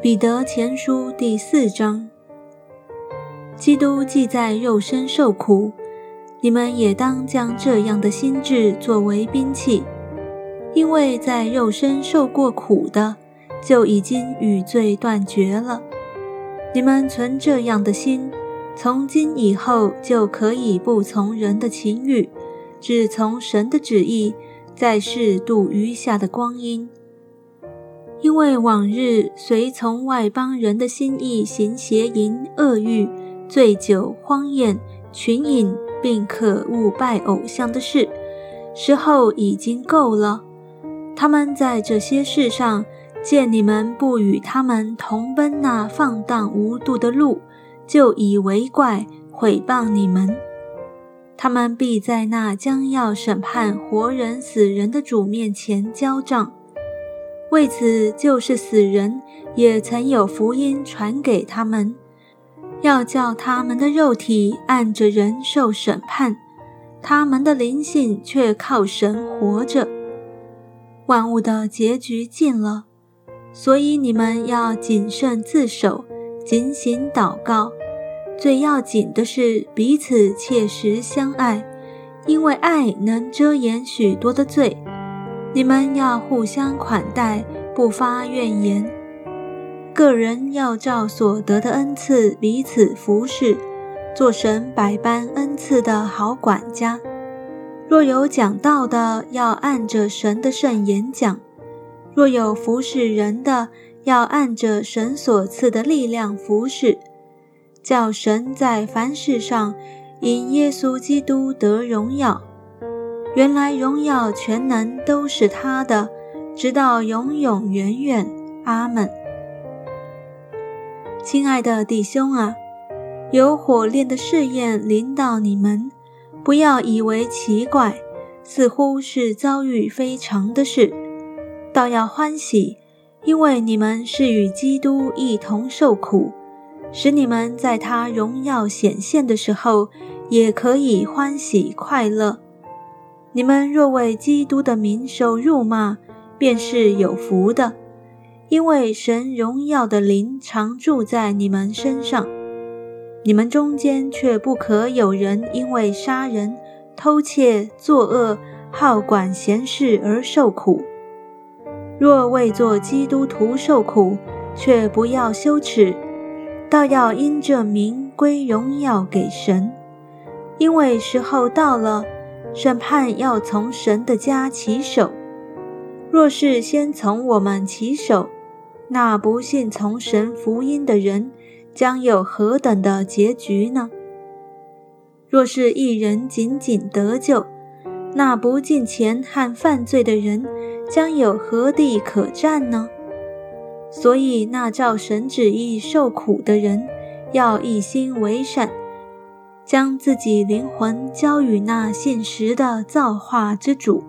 彼得前书第四章：基督既在肉身受苦，你们也当将这样的心智作为兵器，因为在肉身受过苦的，就已经与罪断绝了。你们存这样的心，从今以后就可以不从人的情欲，只从神的旨意，在世度余下的光阴。因为往日随从外邦人的心意行邪淫、恶欲、醉酒、荒宴、群饮，并可恶拜偶像的事，时候已经够了。他们在这些事上见你们不与他们同奔那放荡无度的路，就以为怪，毁谤你们。他们必在那将要审判活人死人的主面前交账。为此，就是死人也曾有福音传给他们，要叫他们的肉体按着人受审判，他们的灵性却靠神活着。万物的结局近了，所以你们要谨慎自守，警醒祷告。最要紧的是彼此切实相爱，因为爱能遮掩许多的罪。你们要互相款待，不发怨言。个人要照所得的恩赐彼此服侍，做神百般恩赐的好管家。若有讲道的，要按着神的圣言讲；若有服侍人的，要按着神所赐的力量服侍，叫神在凡事上因耶稣基督得荣耀。原来荣耀全能都是他的，直到永永远远。阿门。亲爱的弟兄啊，有火炼的试验临到你们，不要以为奇怪，似乎是遭遇非常的事，倒要欢喜，因为你们是与基督一同受苦，使你们在他荣耀显现的时候，也可以欢喜快乐。你们若为基督的名受辱骂，便是有福的，因为神荣耀的灵常住在你们身上。你们中间却不可有人因为杀人、偷窃、作恶、好管闲事而受苦。若为做基督徒受苦，却不要羞耻，倒要因这名归荣耀给神，因为时候到了。审判要从神的家起手，若是先从我们起手，那不信从神福音的人将有何等的结局呢？若是一人仅仅得救，那不敬钱和犯罪的人将有何地可占呢？所以那照神旨意受苦的人，要一心为善。将自己灵魂交与那现实的造化之主。